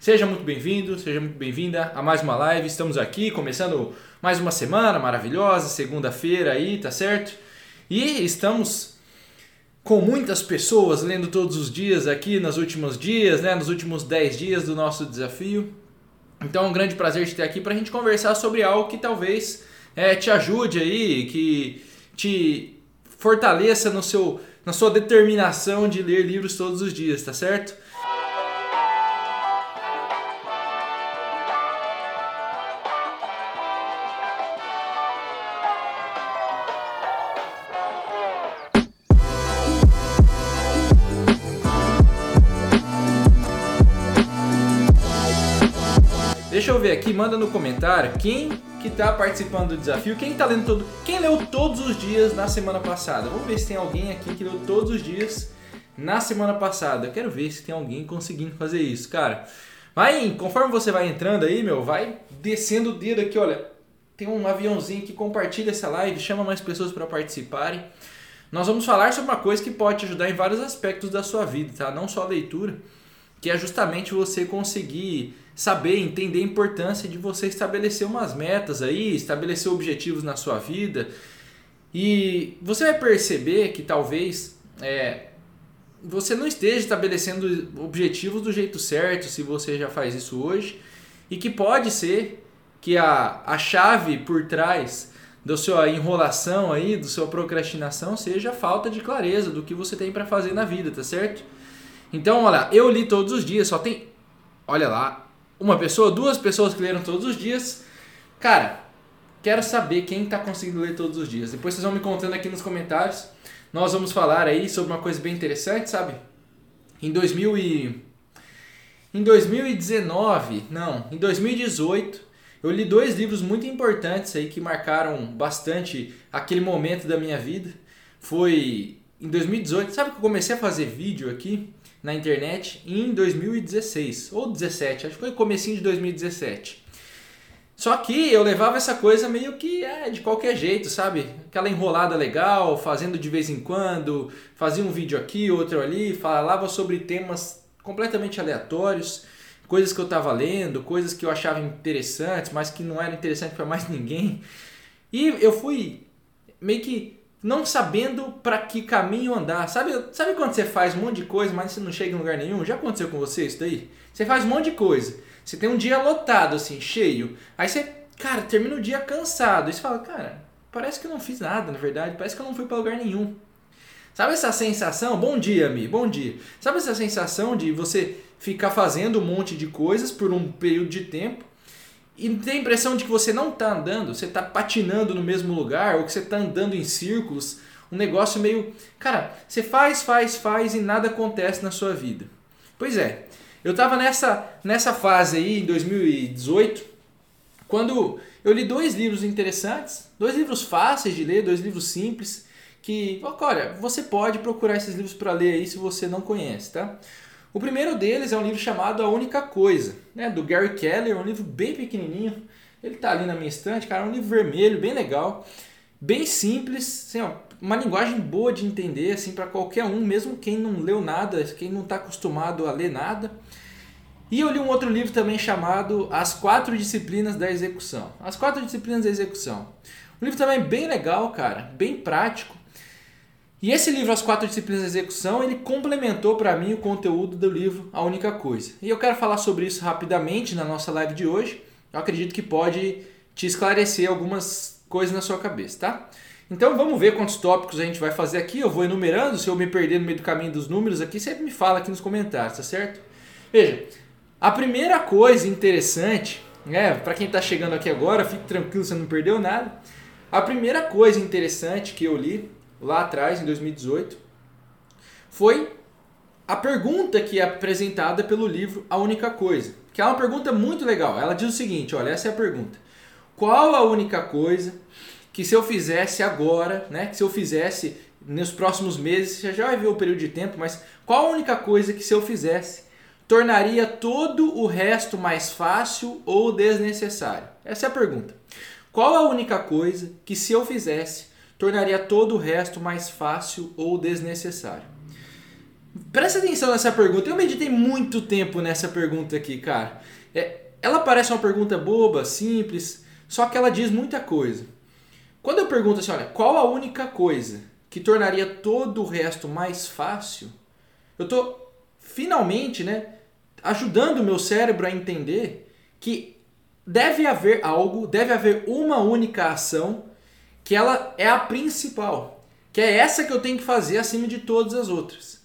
Seja muito bem-vindo, seja muito bem-vinda a mais uma live. Estamos aqui começando mais uma semana maravilhosa, segunda-feira aí, tá certo? E estamos com muitas pessoas lendo todos os dias aqui nos últimos dias, né, nos últimos 10 dias do nosso desafio. Então é um grande prazer te ter aqui para a gente conversar sobre algo que talvez é, te ajude aí, que te fortaleça no seu, na sua determinação de ler livros todos os dias, tá certo? Deixa eu ver aqui, manda no comentário quem que está participando do desafio, quem tá lendo todo, quem leu todos os dias na semana passada. Vamos ver se tem alguém aqui que leu todos os dias na semana passada. Eu quero ver se tem alguém conseguindo fazer isso, cara. Vai, conforme você vai entrando aí, meu, vai descendo o dedo aqui, olha. Tem um aviãozinho que compartilha essa live, chama mais pessoas para participarem. Nós vamos falar sobre uma coisa que pode te ajudar em vários aspectos da sua vida, tá? Não só a leitura, que é justamente você conseguir saber, entender a importância de você estabelecer umas metas aí, estabelecer objetivos na sua vida. E você vai perceber que talvez é, você não esteja estabelecendo objetivos do jeito certo se você já faz isso hoje. E que pode ser que a, a chave por trás da sua enrolação aí, da sua procrastinação, seja a falta de clareza do que você tem para fazer na vida, tá certo? Então, olha, eu li todos os dias, só tem, olha lá, uma pessoa, duas pessoas que leram todos os dias. Cara, quero saber quem está conseguindo ler todos os dias. Depois vocês vão me contando aqui nos comentários. Nós vamos falar aí sobre uma coisa bem interessante, sabe? Em 2000 e... em 2019, não, em 2018, eu li dois livros muito importantes aí que marcaram bastante aquele momento da minha vida. Foi em 2018, sabe que eu comecei a fazer vídeo aqui? Na internet em 2016 ou 17, acho que foi comecinho de 2017. Só que eu levava essa coisa meio que é, de qualquer jeito, sabe? Aquela enrolada legal, fazendo de vez em quando, fazia um vídeo aqui, outro ali, falava sobre temas completamente aleatórios, coisas que eu estava lendo, coisas que eu achava interessantes, mas que não eram interessantes para mais ninguém. E eu fui meio que não sabendo para que caminho andar. Sabe, sabe quando você faz um monte de coisa, mas você não chega em lugar nenhum? Já aconteceu com você isso daí? Você faz um monte de coisa. Você tem um dia lotado, assim, cheio. Aí você, cara, termina o dia cansado. Aí você fala, cara, parece que eu não fiz nada, na verdade. Parece que eu não fui para lugar nenhum. Sabe essa sensação? Bom dia, Mi, bom dia. Sabe essa sensação de você ficar fazendo um monte de coisas por um período de tempo e tem a impressão de que você não está andando, você está patinando no mesmo lugar, ou que você está andando em círculos, um negócio meio. Cara, você faz, faz, faz e nada acontece na sua vida. Pois é, eu estava nessa, nessa fase aí em 2018, quando eu li dois livros interessantes, dois livros fáceis de ler, dois livros simples, que, olha, você pode procurar esses livros para ler aí se você não conhece, tá? O primeiro deles é um livro chamado A Única Coisa, né, do Gary Keller, um livro bem pequenininho. Ele está ali na minha estante, cara, é um livro vermelho, bem legal, bem simples, assim, ó, uma linguagem boa de entender assim para qualquer um, mesmo quem não leu nada, quem não está acostumado a ler nada. E eu li um outro livro também chamado As Quatro Disciplinas da Execução. As Quatro Disciplinas da Execução. Um livro também bem legal, cara, bem prático. E esse livro, As Quatro Disciplinas da Execução, ele complementou para mim o conteúdo do livro A Única Coisa. E eu quero falar sobre isso rapidamente na nossa live de hoje. Eu acredito que pode te esclarecer algumas coisas na sua cabeça, tá? Então vamos ver quantos tópicos a gente vai fazer aqui. Eu vou enumerando, se eu me perder no meio do caminho dos números aqui, você me fala aqui nos comentários, tá certo? Veja, a primeira coisa interessante, né, para quem está chegando aqui agora, fique tranquilo, você não perdeu nada. A primeira coisa interessante que eu li lá atrás, em 2018, foi a pergunta que é apresentada pelo livro A Única Coisa, que é uma pergunta muito legal. Ela diz o seguinte, olha, essa é a pergunta. Qual a única coisa que se eu fizesse agora, né, que se eu fizesse nos próximos meses, você já vai ver o período de tempo, mas qual a única coisa que se eu fizesse tornaria todo o resto mais fácil ou desnecessário? Essa é a pergunta. Qual a única coisa que se eu fizesse tornaria todo o resto mais fácil ou desnecessário. Presta atenção nessa pergunta. Eu meditei muito tempo nessa pergunta aqui, cara. É, ela parece uma pergunta boba, simples, só que ela diz muita coisa. Quando eu pergunto assim, olha, qual a única coisa que tornaria todo o resto mais fácil? Eu estou finalmente, né, ajudando o meu cérebro a entender que deve haver algo, deve haver uma única ação que ela é a principal, que é essa que eu tenho que fazer acima de todas as outras.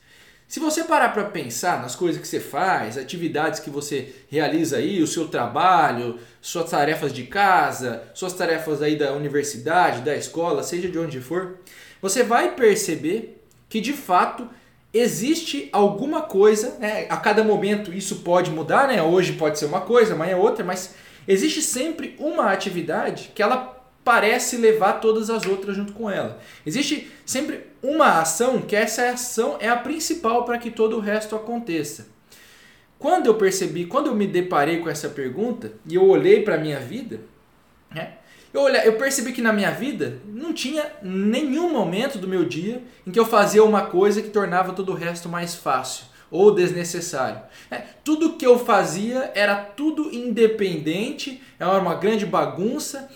Se você parar para pensar nas coisas que você faz, atividades que você realiza aí, o seu trabalho, suas tarefas de casa, suas tarefas aí da universidade, da escola, seja de onde for, você vai perceber que de fato existe alguma coisa, né? a cada momento isso pode mudar, né? hoje pode ser uma coisa, amanhã é outra, mas existe sempre uma atividade que ela parece levar todas as outras junto com ela. Existe sempre uma ação que essa ação é a principal para que todo o resto aconteça. Quando eu percebi, quando eu me deparei com essa pergunta e eu olhei para a minha vida, né, eu, olhei, eu percebi que na minha vida não tinha nenhum momento do meu dia em que eu fazia uma coisa que tornava todo o resto mais fácil ou desnecessário. É, tudo que eu fazia era tudo independente, era uma grande bagunça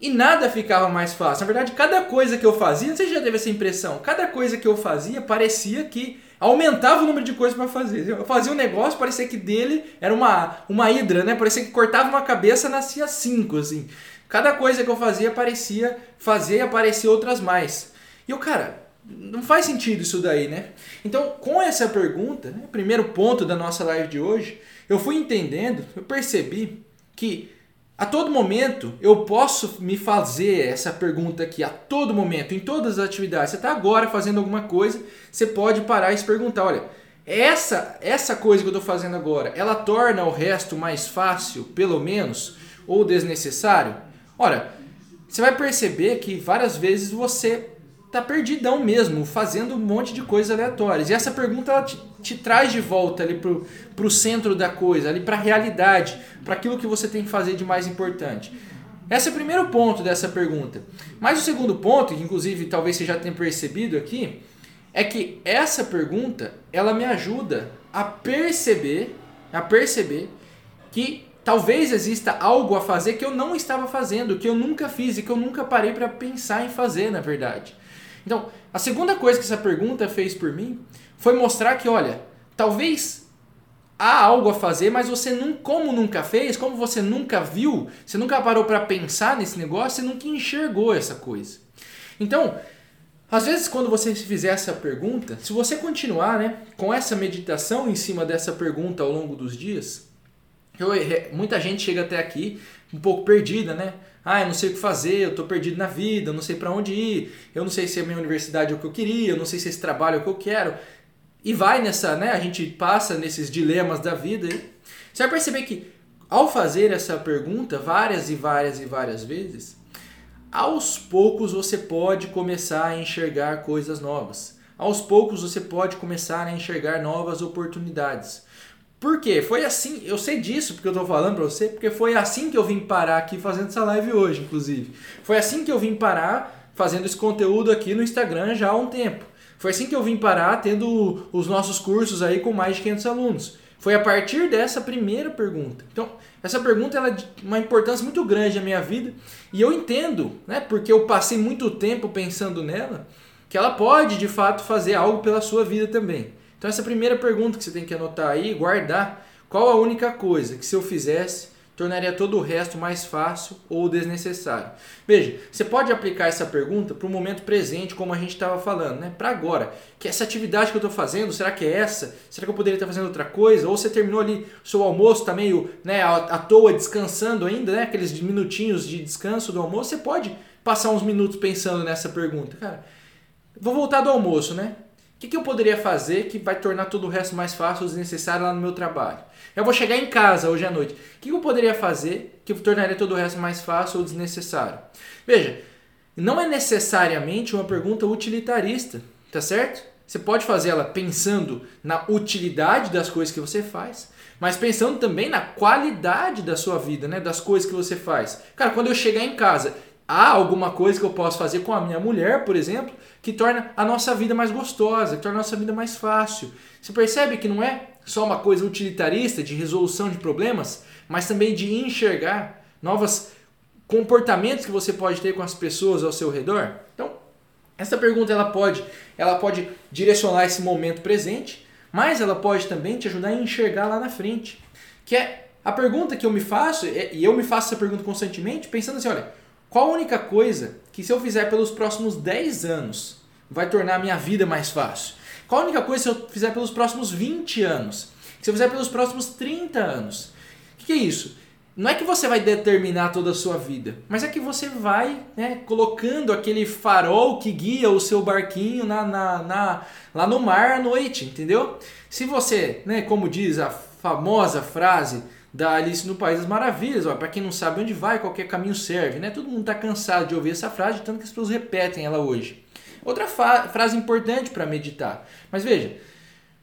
e nada ficava mais fácil. Na verdade, cada coisa que eu fazia, você já teve essa impressão, cada coisa que eu fazia parecia que aumentava o número de coisas para fazer. Eu fazia um negócio, parecia que dele era uma, uma hidra, né? Parecia que cortava uma cabeça, nascia cinco, assim. Cada coisa que eu fazia parecia fazer e aparecer outras mais. E eu, cara, não faz sentido isso daí, né? Então, com essa pergunta, né, primeiro ponto da nossa live de hoje, eu fui entendendo, eu percebi que a todo momento eu posso me fazer essa pergunta aqui, a todo momento, em todas as atividades. Você está agora fazendo alguma coisa, você pode parar e se perguntar: olha, essa, essa coisa que eu estou fazendo agora, ela torna o resto mais fácil, pelo menos, ou desnecessário? Olha, você vai perceber que várias vezes você tá perdidão mesmo, fazendo um monte de coisas aleatórias. E essa pergunta ela te, te traz de volta ali pro, pro centro da coisa, ali para a realidade, para aquilo que você tem que fazer de mais importante. Esse é o primeiro ponto dessa pergunta. Mas o segundo ponto, que inclusive talvez você já tenha percebido aqui, é que essa pergunta, ela me ajuda a perceber, a perceber que talvez exista algo a fazer que eu não estava fazendo, que eu nunca fiz e que eu nunca parei para pensar em fazer, na verdade. Então, a segunda coisa que essa pergunta fez por mim foi mostrar que, olha, talvez há algo a fazer, mas você não, como nunca fez, como você nunca viu, você nunca parou para pensar nesse negócio, você nunca enxergou essa coisa. Então, às vezes quando você fizer essa pergunta, se você continuar, né, com essa meditação em cima dessa pergunta ao longo dos dias, eu, muita gente chega até aqui um pouco perdida, né? Ah, eu não sei o que fazer, eu estou perdido na vida, eu não sei para onde ir, eu não sei se a minha universidade é o que eu queria, eu não sei se esse trabalho é o que eu quero. E vai nessa, né? A gente passa nesses dilemas da vida. Você vai perceber que ao fazer essa pergunta várias e várias e várias vezes, aos poucos você pode começar a enxergar coisas novas. Aos poucos você pode começar a enxergar novas oportunidades. Por quê? Foi assim, eu sei disso porque eu tô falando pra você, porque foi assim que eu vim parar aqui fazendo essa live hoje, inclusive. Foi assim que eu vim parar fazendo esse conteúdo aqui no Instagram já há um tempo. Foi assim que eu vim parar tendo os nossos cursos aí com mais de 500 alunos. Foi a partir dessa primeira pergunta. Então, essa pergunta ela é de uma importância muito grande na minha vida e eu entendo, né, porque eu passei muito tempo pensando nela, que ela pode de fato fazer algo pela sua vida também. Então essa primeira pergunta que você tem que anotar aí, guardar. Qual a única coisa que se eu fizesse tornaria todo o resto mais fácil ou desnecessário? Veja, você pode aplicar essa pergunta para o momento presente, como a gente estava falando, né? Para agora. Que essa atividade que eu estou fazendo, será que é essa? Será que eu poderia estar fazendo outra coisa? Ou você terminou ali seu almoço, está meio né, à toa descansando ainda, né? Aqueles minutinhos de descanso do almoço, você pode passar uns minutos pensando nessa pergunta. Cara, vou voltar do almoço, né? O que, que eu poderia fazer que vai tornar todo o resto mais fácil ou desnecessário lá no meu trabalho? Eu vou chegar em casa hoje à noite. O que, que eu poderia fazer que tornaria todo o resto mais fácil ou desnecessário? Veja, não é necessariamente uma pergunta utilitarista, tá certo? Você pode fazer ela pensando na utilidade das coisas que você faz, mas pensando também na qualidade da sua vida, né? Das coisas que você faz. Cara, quando eu chegar em casa, há alguma coisa que eu posso fazer com a minha mulher, por exemplo, que torna a nossa vida mais gostosa, que torna a nossa vida mais fácil. Você percebe que não é só uma coisa utilitarista de resolução de problemas, mas também de enxergar novos comportamentos que você pode ter com as pessoas ao seu redor? Então, essa pergunta ela pode, ela pode direcionar esse momento presente, mas ela pode também te ajudar a enxergar lá na frente. Que é a pergunta que eu me faço, e eu me faço essa pergunta constantemente, pensando assim, olha, qual a única coisa que se eu fizer pelos próximos 10 anos vai tornar a minha vida mais fácil? Qual a única coisa se eu fizer pelos próximos 20 anos? Se eu fizer pelos próximos 30 anos? O que, que é isso? Não é que você vai determinar toda a sua vida, mas é que você vai né, colocando aquele farol que guia o seu barquinho na, na, na, lá no mar à noite, entendeu? Se você, né, como diz a famosa frase, da Alice no País das Maravilhas. Para quem não sabe onde vai, qualquer caminho serve. Né? Todo mundo está cansado de ouvir essa frase, tanto que as pessoas repetem ela hoje. Outra frase importante para meditar. Mas veja,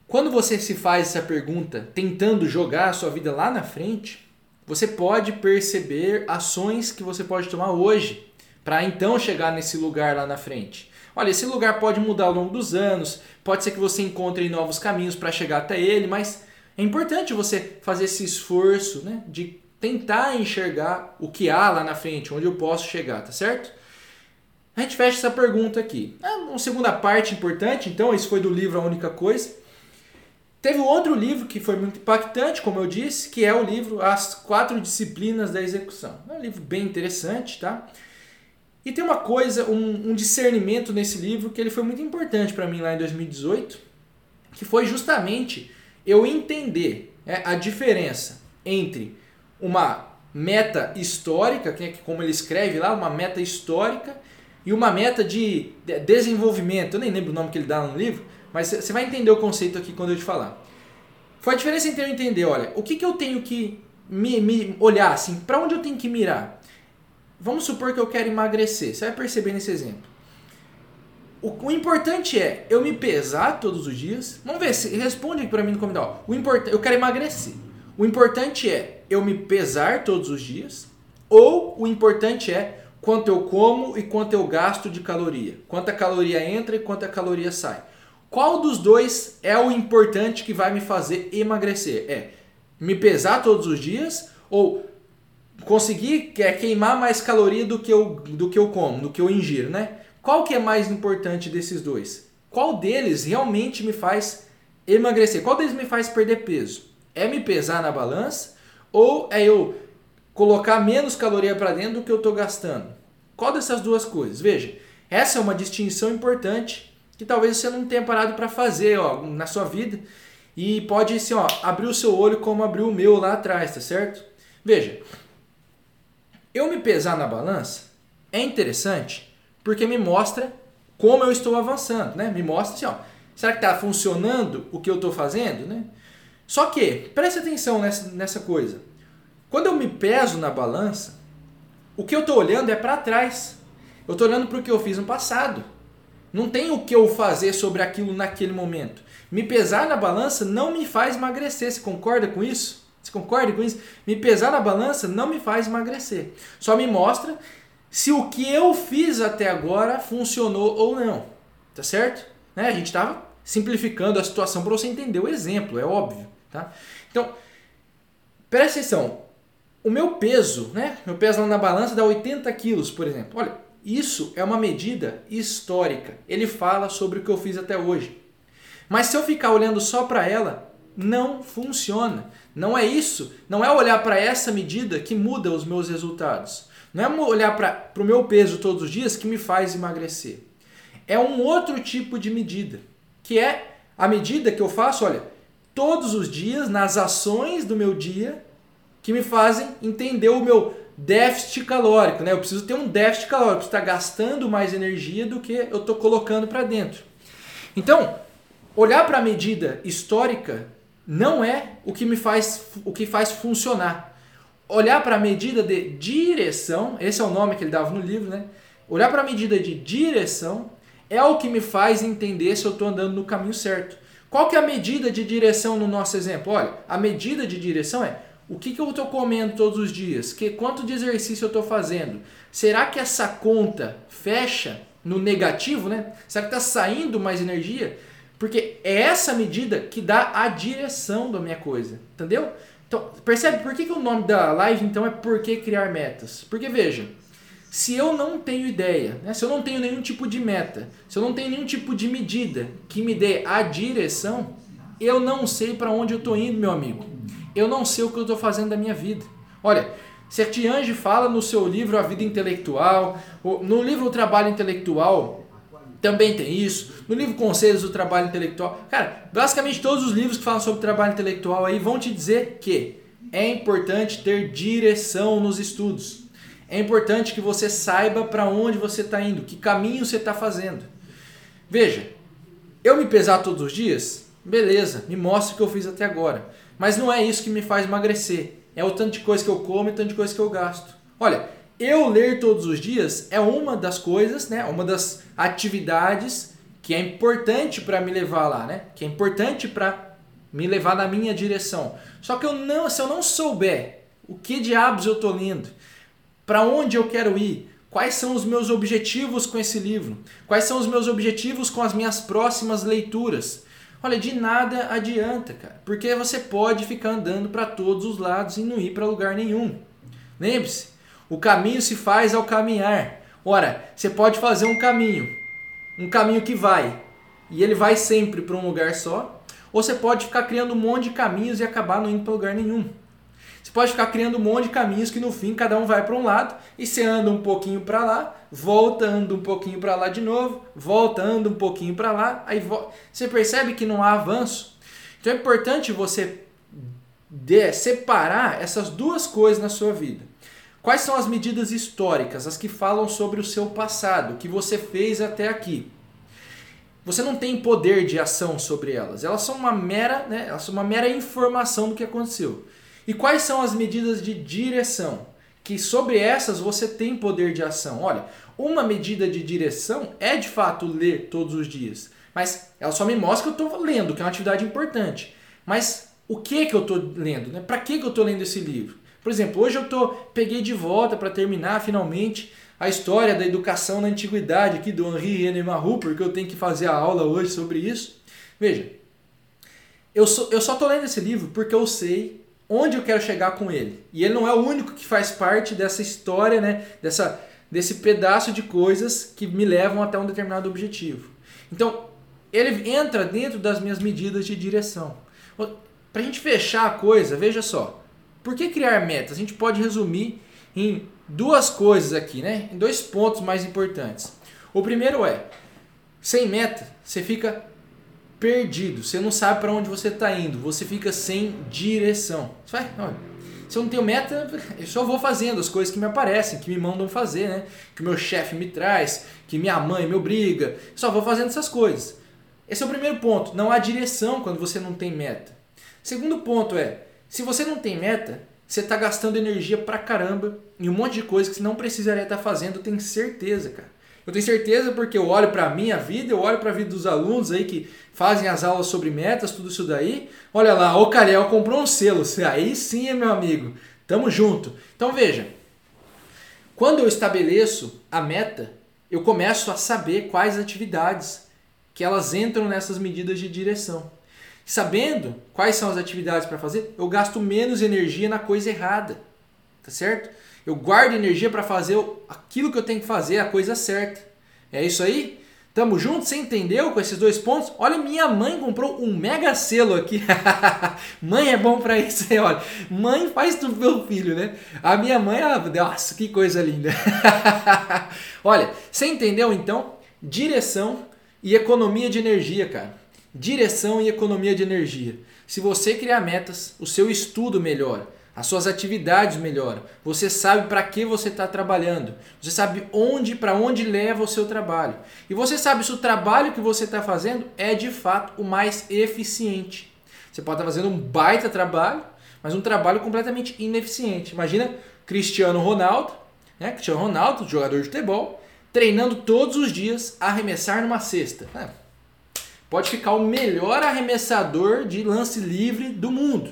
quando você se faz essa pergunta tentando jogar a sua vida lá na frente, você pode perceber ações que você pode tomar hoje para então chegar nesse lugar lá na frente. Olha, esse lugar pode mudar ao longo dos anos, pode ser que você encontre novos caminhos para chegar até ele, mas é importante você fazer esse esforço né, de tentar enxergar o que há lá na frente, onde eu posso chegar, tá certo? A gente fecha essa pergunta aqui. É uma segunda parte importante, então, esse foi do livro A Única Coisa. Teve outro livro que foi muito impactante, como eu disse, que é o livro As Quatro Disciplinas da Execução. É um livro bem interessante, tá? E tem uma coisa, um, um discernimento nesse livro que ele foi muito importante para mim lá em 2018, que foi justamente eu entender é, a diferença entre uma meta histórica, que é como ele escreve lá, uma meta histórica, e uma meta de desenvolvimento. Eu nem lembro o nome que ele dá no livro, mas você vai entender o conceito aqui quando eu te falar. Foi a diferença entre eu entender, olha, o que, que eu tenho que me, me olhar, assim, para onde eu tenho que mirar? Vamos supor que eu quero emagrecer. Você vai perceber nesse exemplo. O, o, importante é eu me pesar todos os dias. Vamos ver se responde aqui para mim no comentário. O importante, eu quero emagrecer. O importante é eu me pesar todos os dias ou o importante é quanto eu como e quanto eu gasto de caloria, quanta caloria entra e quanta caloria sai. Qual dos dois é o importante que vai me fazer emagrecer? É me pesar todos os dias ou conseguir queimar mais caloria do que eu, do que eu como, do que eu ingiro, né? Qual que é mais importante desses dois? Qual deles realmente me faz emagrecer? Qual deles me faz perder peso? É me pesar na balança ou é eu colocar menos caloria para dentro do que eu estou gastando? Qual dessas duas coisas? Veja, essa é uma distinção importante que talvez você não tenha parado para fazer ó, na sua vida e pode assim, ó, abrir o seu olho como abriu o meu lá atrás, tá certo? Veja, eu me pesar na balança é interessante porque me mostra como eu estou avançando, né? Me mostra assim, ó, será que está funcionando o que eu estou fazendo, né? Só que, preste atenção nessa, nessa coisa. Quando eu me peso na balança, o que eu estou olhando é para trás. Eu estou olhando para o que eu fiz no passado. Não tem o que eu fazer sobre aquilo naquele momento. Me pesar na balança não me faz emagrecer. Você concorda com isso? Você concorda com isso? Me pesar na balança não me faz emagrecer. Só me mostra se o que eu fiz até agora funcionou ou não. Tá certo? Né? A gente estava simplificando a situação para você entender o exemplo, é óbvio. Tá? Então, presta atenção. O meu peso, né? Meu peso lá na balança dá 80 quilos, por exemplo. Olha, isso é uma medida histórica. Ele fala sobre o que eu fiz até hoje. Mas se eu ficar olhando só para ela, não funciona. Não é isso. Não é olhar para essa medida que muda os meus resultados. Não é olhar para o meu peso todos os dias que me faz emagrecer. É um outro tipo de medida, que é a medida que eu faço, olha, todos os dias, nas ações do meu dia, que me fazem entender o meu déficit calórico. Né? Eu preciso ter um déficit calórico, estar gastando mais energia do que eu estou colocando para dentro. Então, olhar para a medida histórica não é o que me faz, o que faz funcionar olhar para a medida de direção, esse é o nome que ele dava no livro, né? Olhar para a medida de direção é o que me faz entender se eu estou andando no caminho certo. Qual que é a medida de direção no nosso exemplo? Olha, a medida de direção é O que, que eu estou comendo todos os dias? Que quanto de exercício eu estou fazendo? Será que essa conta fecha no negativo, né? Será que está saindo mais energia? Porque é essa medida que dá a direção da minha coisa, entendeu? Então, percebe por que, que o nome da live então é Por que Criar Metas? Porque veja, se eu não tenho ideia, né? se eu não tenho nenhum tipo de meta, se eu não tenho nenhum tipo de medida que me dê a direção, eu não sei para onde eu estou indo, meu amigo. Eu não sei o que eu estou fazendo da minha vida. Olha, Sertiange fala no seu livro A Vida Intelectual, no livro O Trabalho Intelectual, também tem isso. No livro Conselhos do Trabalho Intelectual. Cara, basicamente todos os livros que falam sobre trabalho intelectual aí vão te dizer que é importante ter direção nos estudos. É importante que você saiba para onde você está indo, que caminho você está fazendo. Veja, eu me pesar todos os dias, beleza, me mostra o que eu fiz até agora. Mas não é isso que me faz emagrecer. É o tanto de coisa que eu como e o tanto de coisa que eu gasto. Olha, eu ler todos os dias é uma das coisas, né? Uma das atividades que é importante para me levar lá, né? Que é importante para me levar na minha direção. Só que eu não, se eu não souber o que diabos eu estou lendo, para onde eu quero ir, quais são os meus objetivos com esse livro, quais são os meus objetivos com as minhas próximas leituras, olha, de nada adianta, cara, porque você pode ficar andando para todos os lados e não ir para lugar nenhum. Lembre-se, o caminho se faz ao caminhar. Ora, você pode fazer um caminho, um caminho que vai, e ele vai sempre para um lugar só, ou você pode ficar criando um monte de caminhos e acabar não indo para lugar nenhum. Você pode ficar criando um monte de caminhos que no fim cada um vai para um lado e você anda um pouquinho para lá, volta, anda um pouquinho para lá de novo, volta, anda um pouquinho para lá, aí você percebe que não há avanço. Então é importante você separar essas duas coisas na sua vida. Quais são as medidas históricas, as que falam sobre o seu passado, o que você fez até aqui? Você não tem poder de ação sobre elas. Elas são uma mera, né, elas são uma mera informação do que aconteceu. E quais são as medidas de direção? Que sobre essas você tem poder de ação. Olha, uma medida de direção é de fato ler todos os dias. Mas ela só me mostra que eu estou lendo, que é uma atividade importante. Mas o que que eu estou lendo? Né? Para que, que eu estou lendo esse livro? Por exemplo, hoje eu tô, peguei de volta para terminar finalmente a história da educação na antiguidade aqui do Henri René Marrou, porque eu tenho que fazer a aula hoje sobre isso. Veja, eu, sou, eu só tô lendo esse livro porque eu sei onde eu quero chegar com ele. E ele não é o único que faz parte dessa história, né? Dessa, desse pedaço de coisas que me levam até um determinado objetivo. Então, ele entra dentro das minhas medidas de direção. Para a gente fechar a coisa, veja só. Por que criar metas? A gente pode resumir em duas coisas aqui, né? Em dois pontos mais importantes. O primeiro é, sem meta, você fica perdido, você não sabe para onde você está indo, você fica sem direção. Você vai, olha, se eu não tenho meta, eu só vou fazendo as coisas que me aparecem, que me mandam fazer, né? Que o meu chefe me traz, que minha mãe me obriga. Só vou fazendo essas coisas. Esse é o primeiro ponto. Não há direção quando você não tem meta. Segundo ponto é, se você não tem meta, você está gastando energia pra caramba em um monte de coisa que você não precisaria estar tá fazendo, eu tenho certeza, cara. Eu tenho certeza porque eu olho para a minha vida, eu olho para a vida dos alunos aí que fazem as aulas sobre metas, tudo isso daí. Olha lá, o Cariel comprou um selo. Aí sim, meu amigo. Tamo junto. Então veja, quando eu estabeleço a meta, eu começo a saber quais atividades que elas entram nessas medidas de direção. Sabendo quais são as atividades para fazer, eu gasto menos energia na coisa errada. Tá certo? Eu guardo energia para fazer aquilo que eu tenho que fazer, a coisa certa. É isso aí? Tamo junto? Você entendeu com esses dois pontos? Olha, minha mãe comprou um mega selo aqui. mãe é bom para isso aí, olha. Mãe faz tudo pelo filho, né? A minha mãe, ela, nossa, que coisa linda. olha, você entendeu então? Direção e economia de energia, cara direção e economia de energia. Se você criar metas, o seu estudo melhora, as suas atividades melhoram. Você sabe para que você está trabalhando. Você sabe onde, para onde leva o seu trabalho. E você sabe se o trabalho que você está fazendo é de fato o mais eficiente. Você pode estar tá fazendo um baita trabalho, mas um trabalho completamente ineficiente. Imagina Cristiano Ronaldo, né? Cristiano Ronaldo, jogador de futebol, treinando todos os dias a arremessar numa cesta. É, pode ficar o melhor arremessador de lance livre do mundo,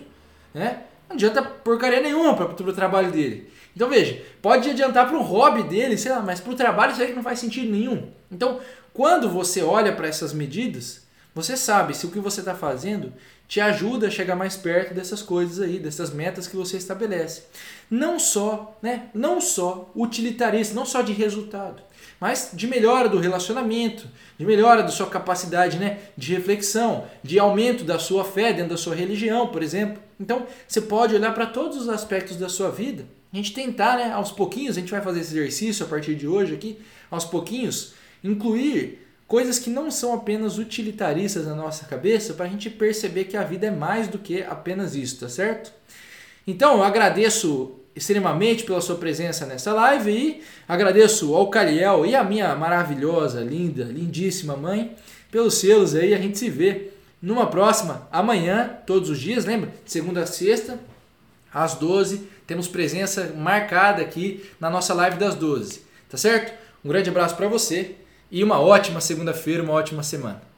né? não adianta porcaria nenhuma para o trabalho dele. Então veja, pode adiantar para o hobby dele, sei lá, mas para o trabalho isso aí não faz sentido nenhum. Então, quando você olha para essas medidas, você sabe se o que você está fazendo te ajuda a chegar mais perto dessas coisas aí, dessas metas que você estabelece. Não só, né, não só utilitarista, não só de resultado, mas de melhora do relacionamento, de melhora da sua capacidade né, de reflexão, de aumento da sua fé dentro da sua religião, por exemplo. Então, você pode olhar para todos os aspectos da sua vida, a gente tentar, né, aos pouquinhos, a gente vai fazer esse exercício a partir de hoje aqui, aos pouquinhos, incluir coisas que não são apenas utilitaristas na nossa cabeça para a gente perceber que a vida é mais do que apenas isso, tá certo? Então, eu agradeço extremamente pela sua presença nessa live e agradeço ao Caliel e a minha maravilhosa, linda, lindíssima mãe pelos selos aí. A gente se vê numa próxima amanhã, todos os dias, lembra? Segunda a sexta, às 12. Temos presença marcada aqui na nossa live das 12, tá certo? Um grande abraço para você e uma ótima segunda-feira, uma ótima semana.